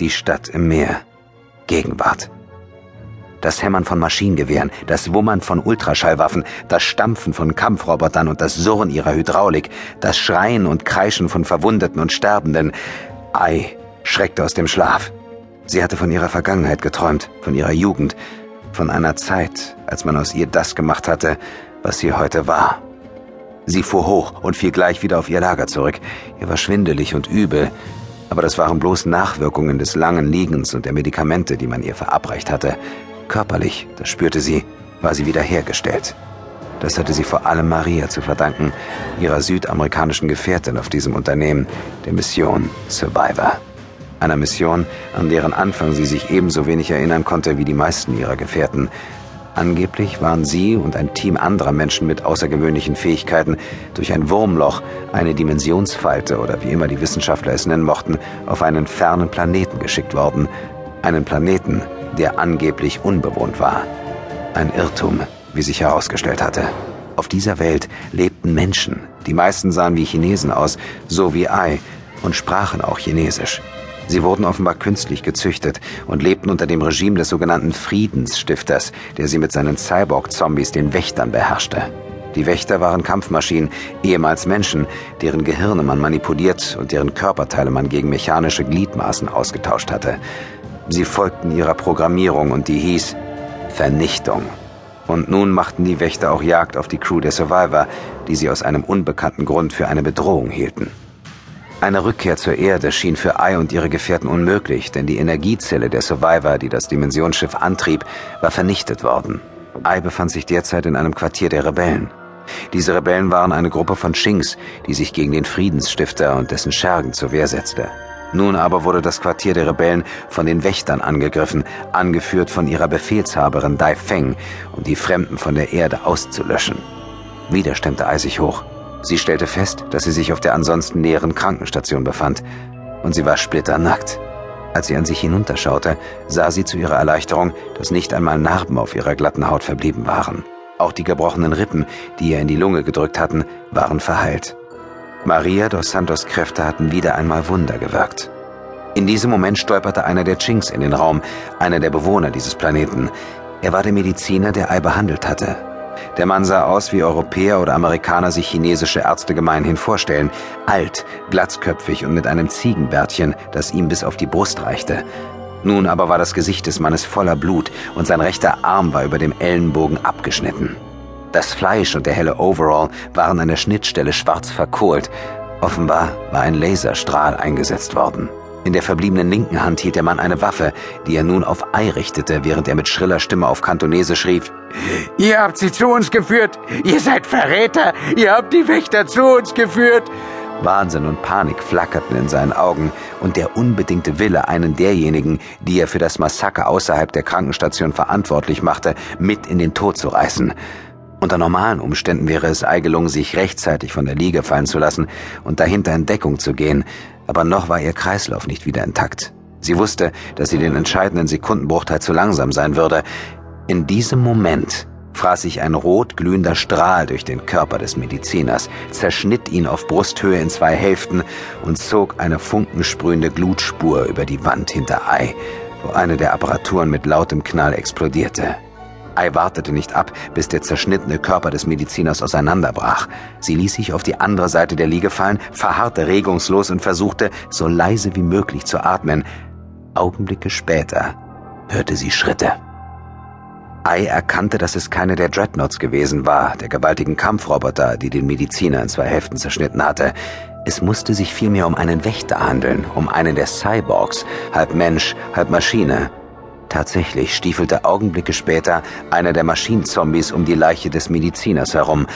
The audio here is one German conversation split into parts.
Die Stadt im Meer. Gegenwart. Das Hämmern von Maschinengewehren, das Wummern von Ultraschallwaffen, das Stampfen von Kampfrobotern und das Surren ihrer Hydraulik, das Schreien und Kreischen von Verwundeten und Sterbenden. Ei schreckte aus dem Schlaf. Sie hatte von ihrer Vergangenheit geträumt, von ihrer Jugend, von einer Zeit, als man aus ihr das gemacht hatte, was sie heute war. Sie fuhr hoch und fiel gleich wieder auf ihr Lager zurück. Ihr war schwindelig und übel, aber das waren bloß Nachwirkungen des langen Liegens und der Medikamente, die man ihr verabreicht hatte. Körperlich, das spürte sie, war sie wiederhergestellt. Das hatte sie vor allem Maria zu verdanken, ihrer südamerikanischen Gefährtin auf diesem Unternehmen, der Mission Survivor. Einer Mission, an deren Anfang sie sich ebenso wenig erinnern konnte wie die meisten ihrer Gefährten. Angeblich waren sie und ein Team anderer Menschen mit außergewöhnlichen Fähigkeiten durch ein Wurmloch, eine Dimensionsfalte oder wie immer die Wissenschaftler es nennen mochten, auf einen fernen Planeten geschickt worden. Einen Planeten, der angeblich unbewohnt war. Ein Irrtum, wie sich herausgestellt hatte. Auf dieser Welt lebten Menschen. Die meisten sahen wie Chinesen aus, so wie Ai, und sprachen auch Chinesisch. Sie wurden offenbar künstlich gezüchtet und lebten unter dem Regime des sogenannten Friedensstifters, der sie mit seinen Cyborg-Zombies den Wächtern beherrschte. Die Wächter waren Kampfmaschinen, ehemals Menschen, deren Gehirne man manipuliert und deren Körperteile man gegen mechanische Gliedmaßen ausgetauscht hatte. Sie folgten ihrer Programmierung und die hieß Vernichtung. Und nun machten die Wächter auch Jagd auf die Crew der Survivor, die sie aus einem unbekannten Grund für eine Bedrohung hielten. Eine Rückkehr zur Erde schien für Ai und ihre Gefährten unmöglich, denn die Energiezelle der Survivor, die das Dimensionsschiff antrieb, war vernichtet worden. Ai befand sich derzeit in einem Quartier der Rebellen. Diese Rebellen waren eine Gruppe von Shinx, die sich gegen den Friedensstifter und dessen Schergen zur Wehr setzte. Nun aber wurde das Quartier der Rebellen von den Wächtern angegriffen, angeführt von ihrer Befehlshaberin Dai Feng, um die Fremden von der Erde auszulöschen. Wieder stemmte Ai sich hoch. Sie stellte fest, dass sie sich auf der ansonsten leeren Krankenstation befand, und sie war splitternackt. Als sie an sich hinunterschaute, sah sie zu ihrer Erleichterung, dass nicht einmal Narben auf ihrer glatten Haut verblieben waren. Auch die gebrochenen Rippen, die ihr in die Lunge gedrückt hatten, waren verheilt. Maria dos Santos Kräfte hatten wieder einmal Wunder gewirkt. In diesem Moment stolperte einer der Chinks in den Raum, einer der Bewohner dieses Planeten. Er war der Mediziner, der Ei behandelt hatte. Der Mann sah aus, wie Europäer oder Amerikaner sich chinesische Ärzte gemeinhin vorstellen. Alt, glatzköpfig und mit einem Ziegenbärtchen, das ihm bis auf die Brust reichte. Nun aber war das Gesicht des Mannes voller Blut und sein rechter Arm war über dem Ellenbogen abgeschnitten. Das Fleisch und der helle Overall waren an der Schnittstelle schwarz verkohlt. Offenbar war ein Laserstrahl eingesetzt worden. In der verbliebenen linken Hand hielt der Mann eine Waffe, die er nun auf Ei richtete, während er mit schriller Stimme auf Kantonesisch rief: Ihr habt sie zu uns geführt! Ihr seid Verräter! Ihr habt die Wächter zu uns geführt! Wahnsinn und Panik flackerten in seinen Augen und der unbedingte Wille, einen derjenigen, die er für das Massaker außerhalb der Krankenstation verantwortlich machte, mit in den Tod zu reißen. Unter normalen Umständen wäre es Ei gelungen, sich rechtzeitig von der Liege fallen zu lassen und dahinter in Deckung zu gehen, aber noch war ihr Kreislauf nicht wieder intakt. Sie wusste, dass sie den entscheidenden Sekundenbruchteil zu langsam sein würde. In diesem Moment fraß sich ein rot glühender Strahl durch den Körper des Mediziners, zerschnitt ihn auf Brusthöhe in zwei Hälften und zog eine funkensprühende Glutspur über die Wand hinter Ei, wo eine der Apparaturen mit lautem Knall explodierte. Ai wartete nicht ab, bis der zerschnittene Körper des Mediziners auseinanderbrach. Sie ließ sich auf die andere Seite der Liege fallen, verharrte regungslos und versuchte, so leise wie möglich zu atmen. Augenblicke später hörte sie Schritte. Ai erkannte, dass es keine der Dreadnoughts gewesen war, der gewaltigen Kampfroboter, die den Mediziner in zwei Hälften zerschnitten hatte. Es musste sich vielmehr um einen Wächter handeln, um einen der Cyborgs, halb Mensch, halb Maschine. Tatsächlich stiefelte Augenblicke später einer der Maschinenzombies um die Leiche des Mediziners herum.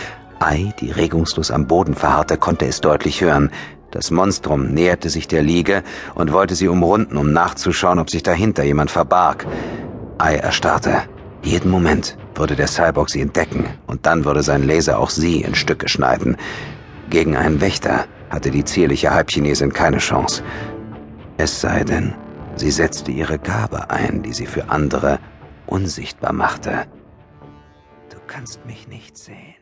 Ai, die regungslos am Boden verharrte, konnte es deutlich hören. Das Monstrum näherte sich der Liege und wollte sie umrunden, um nachzuschauen, ob sich dahinter jemand verbarg. Ai erstarrte. Jeden Moment würde der Cyborg sie entdecken und dann würde sein Laser auch sie in Stücke schneiden. Gegen einen Wächter hatte die zierliche Halbchinesin keine Chance. Es sei denn, Sie setzte ihre Gabe ein, die sie für andere unsichtbar machte. Du kannst mich nicht sehen.